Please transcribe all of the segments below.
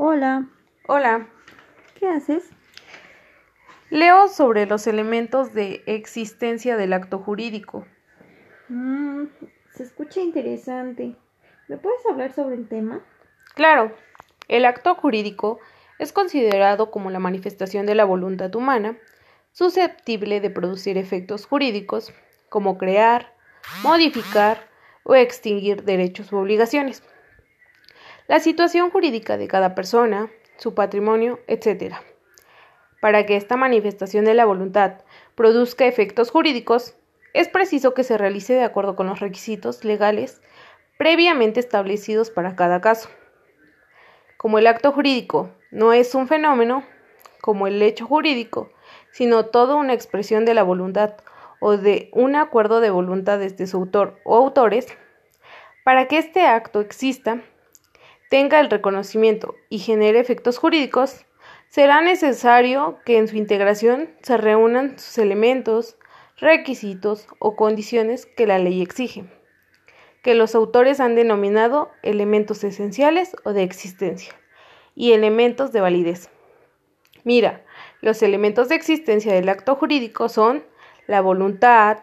Hola, Hola, ¿qué haces? leo sobre los elementos de existencia del acto jurídico. Mm, se escucha interesante. ¿Me puedes hablar sobre el tema? Claro, el acto jurídico es considerado como la manifestación de la voluntad humana, susceptible de producir efectos jurídicos, como crear, modificar o extinguir derechos u obligaciones. La situación jurídica de cada persona, su patrimonio, etc. Para que esta manifestación de la voluntad produzca efectos jurídicos, es preciso que se realice de acuerdo con los requisitos legales previamente establecidos para cada caso. Como el acto jurídico no es un fenómeno, como el hecho jurídico, sino toda una expresión de la voluntad o de un acuerdo de voluntades de su autor o autores, para que este acto exista, tenga el reconocimiento y genere efectos jurídicos, será necesario que en su integración se reúnan sus elementos, requisitos o condiciones que la ley exige, que los autores han denominado elementos esenciales o de existencia y elementos de validez. Mira, los elementos de existencia del acto jurídico son la voluntad,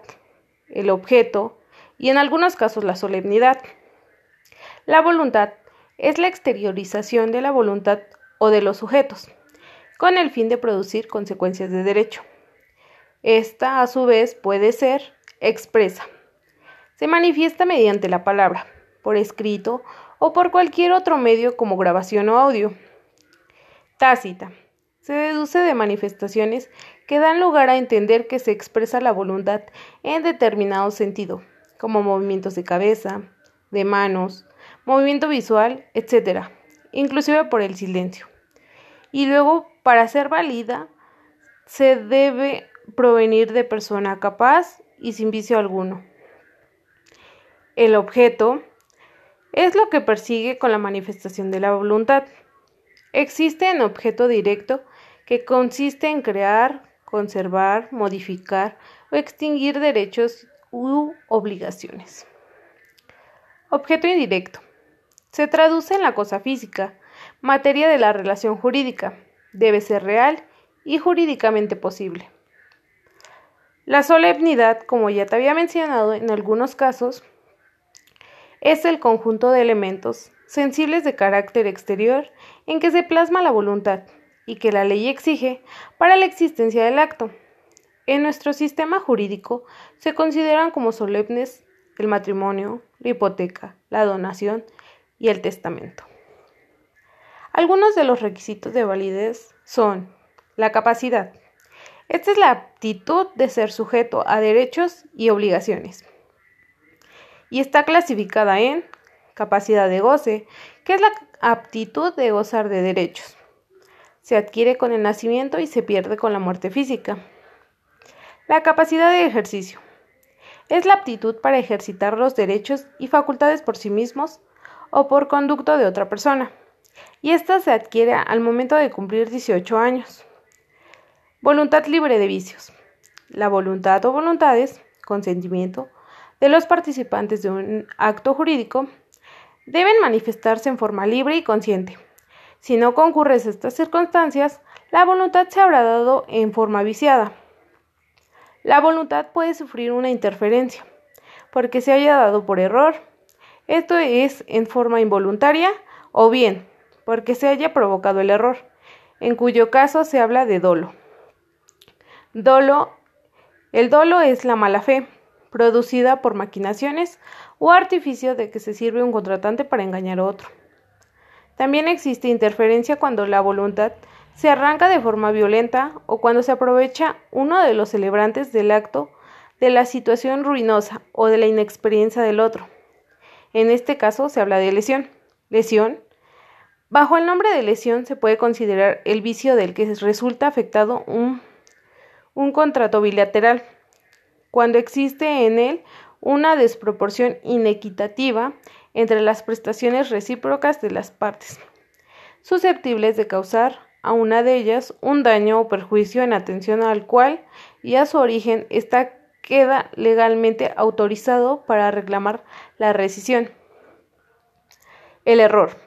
el objeto y en algunos casos la solemnidad. La voluntad es la exteriorización de la voluntad o de los sujetos, con el fin de producir consecuencias de derecho. Esta, a su vez, puede ser expresa. Se manifiesta mediante la palabra, por escrito o por cualquier otro medio como grabación o audio. Tácita. Se deduce de manifestaciones que dan lugar a entender que se expresa la voluntad en determinado sentido, como movimientos de cabeza, de manos, movimiento visual, etc., inclusive por el silencio. Y luego, para ser válida, se debe provenir de persona capaz y sin vicio alguno. El objeto es lo que persigue con la manifestación de la voluntad. Existe un objeto directo que consiste en crear, conservar, modificar o extinguir derechos u obligaciones. Objeto indirecto. Se traduce en la cosa física, materia de la relación jurídica. Debe ser real y jurídicamente posible. La solemnidad, como ya te había mencionado en algunos casos, es el conjunto de elementos sensibles de carácter exterior en que se plasma la voluntad y que la ley exige para la existencia del acto. En nuestro sistema jurídico se consideran como solemnes el matrimonio, la hipoteca, la donación y el testamento. Algunos de los requisitos de validez son la capacidad. Esta es la aptitud de ser sujeto a derechos y obligaciones y está clasificada en capacidad de goce, que es la aptitud de gozar de derechos. Se adquiere con el nacimiento y se pierde con la muerte física. La capacidad de ejercicio es la aptitud para ejercitar los derechos y facultades por sí mismos o por conducto de otra persona, y esta se adquiere al momento de cumplir 18 años. Voluntad libre de vicios. La voluntad o voluntades, consentimiento, de los participantes de un acto jurídico deben manifestarse en forma libre y consciente. Si no concurres estas circunstancias, la voluntad se habrá dado en forma viciada. La voluntad puede sufrir una interferencia, porque se haya dado por error. Esto es en forma involuntaria o bien porque se haya provocado el error, en cuyo caso se habla de dolo. Dolo. El dolo es la mala fe, producida por maquinaciones o artificio de que se sirve un contratante para engañar a otro. También existe interferencia cuando la voluntad se arranca de forma violenta o cuando se aprovecha uno de los celebrantes del acto de la situación ruinosa o de la inexperiencia del otro. En este caso se habla de lesión. Lesión. Bajo el nombre de lesión se puede considerar el vicio del que resulta afectado un, un contrato bilateral, cuando existe en él una desproporción inequitativa entre las prestaciones recíprocas de las partes, susceptibles de causar a una de ellas un daño o perjuicio en atención al cual y a su origen ésta queda legalmente autorizado para reclamar la rescisión. El error.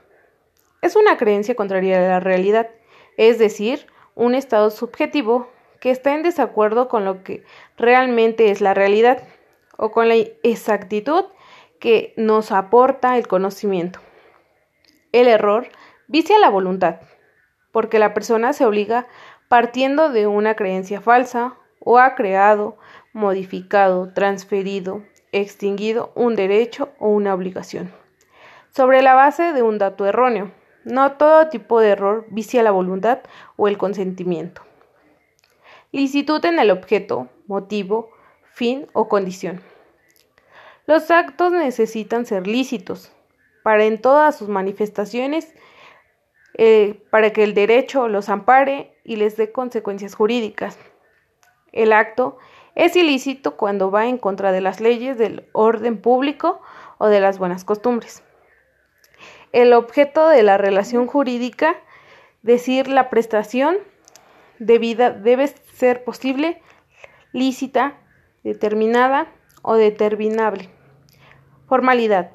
es una creencia contraria a la realidad, es decir, un estado subjetivo que está en desacuerdo con lo que realmente es la realidad o con la exactitud que nos aporta el conocimiento. El error vicia la voluntad, porque la persona se obliga partiendo de una creencia falsa o ha creado, modificado, transferido, extinguido un derecho o una obligación. Sobre la base de un dato erróneo, no todo tipo de error vicia la voluntad o el consentimiento. Licitud en el objeto, motivo, fin o condición. Los actos necesitan ser lícitos para en todas sus manifestaciones, eh, para que el derecho los ampare y les dé consecuencias jurídicas. El acto es ilícito cuando va en contra de las leyes del orden público o de las buenas costumbres. El objeto de la relación jurídica, decir la prestación debida, debe ser posible, lícita, determinada o determinable. Formalidad.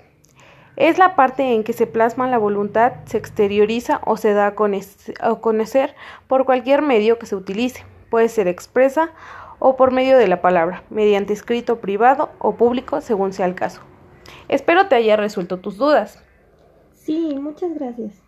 Es la parte en que se plasma la voluntad, se exterioriza o se da a conocer por cualquier medio que se utilice. Puede ser expresa o por medio de la palabra, mediante escrito privado o público según sea el caso. Espero te haya resuelto tus dudas. Sí, muchas gracias.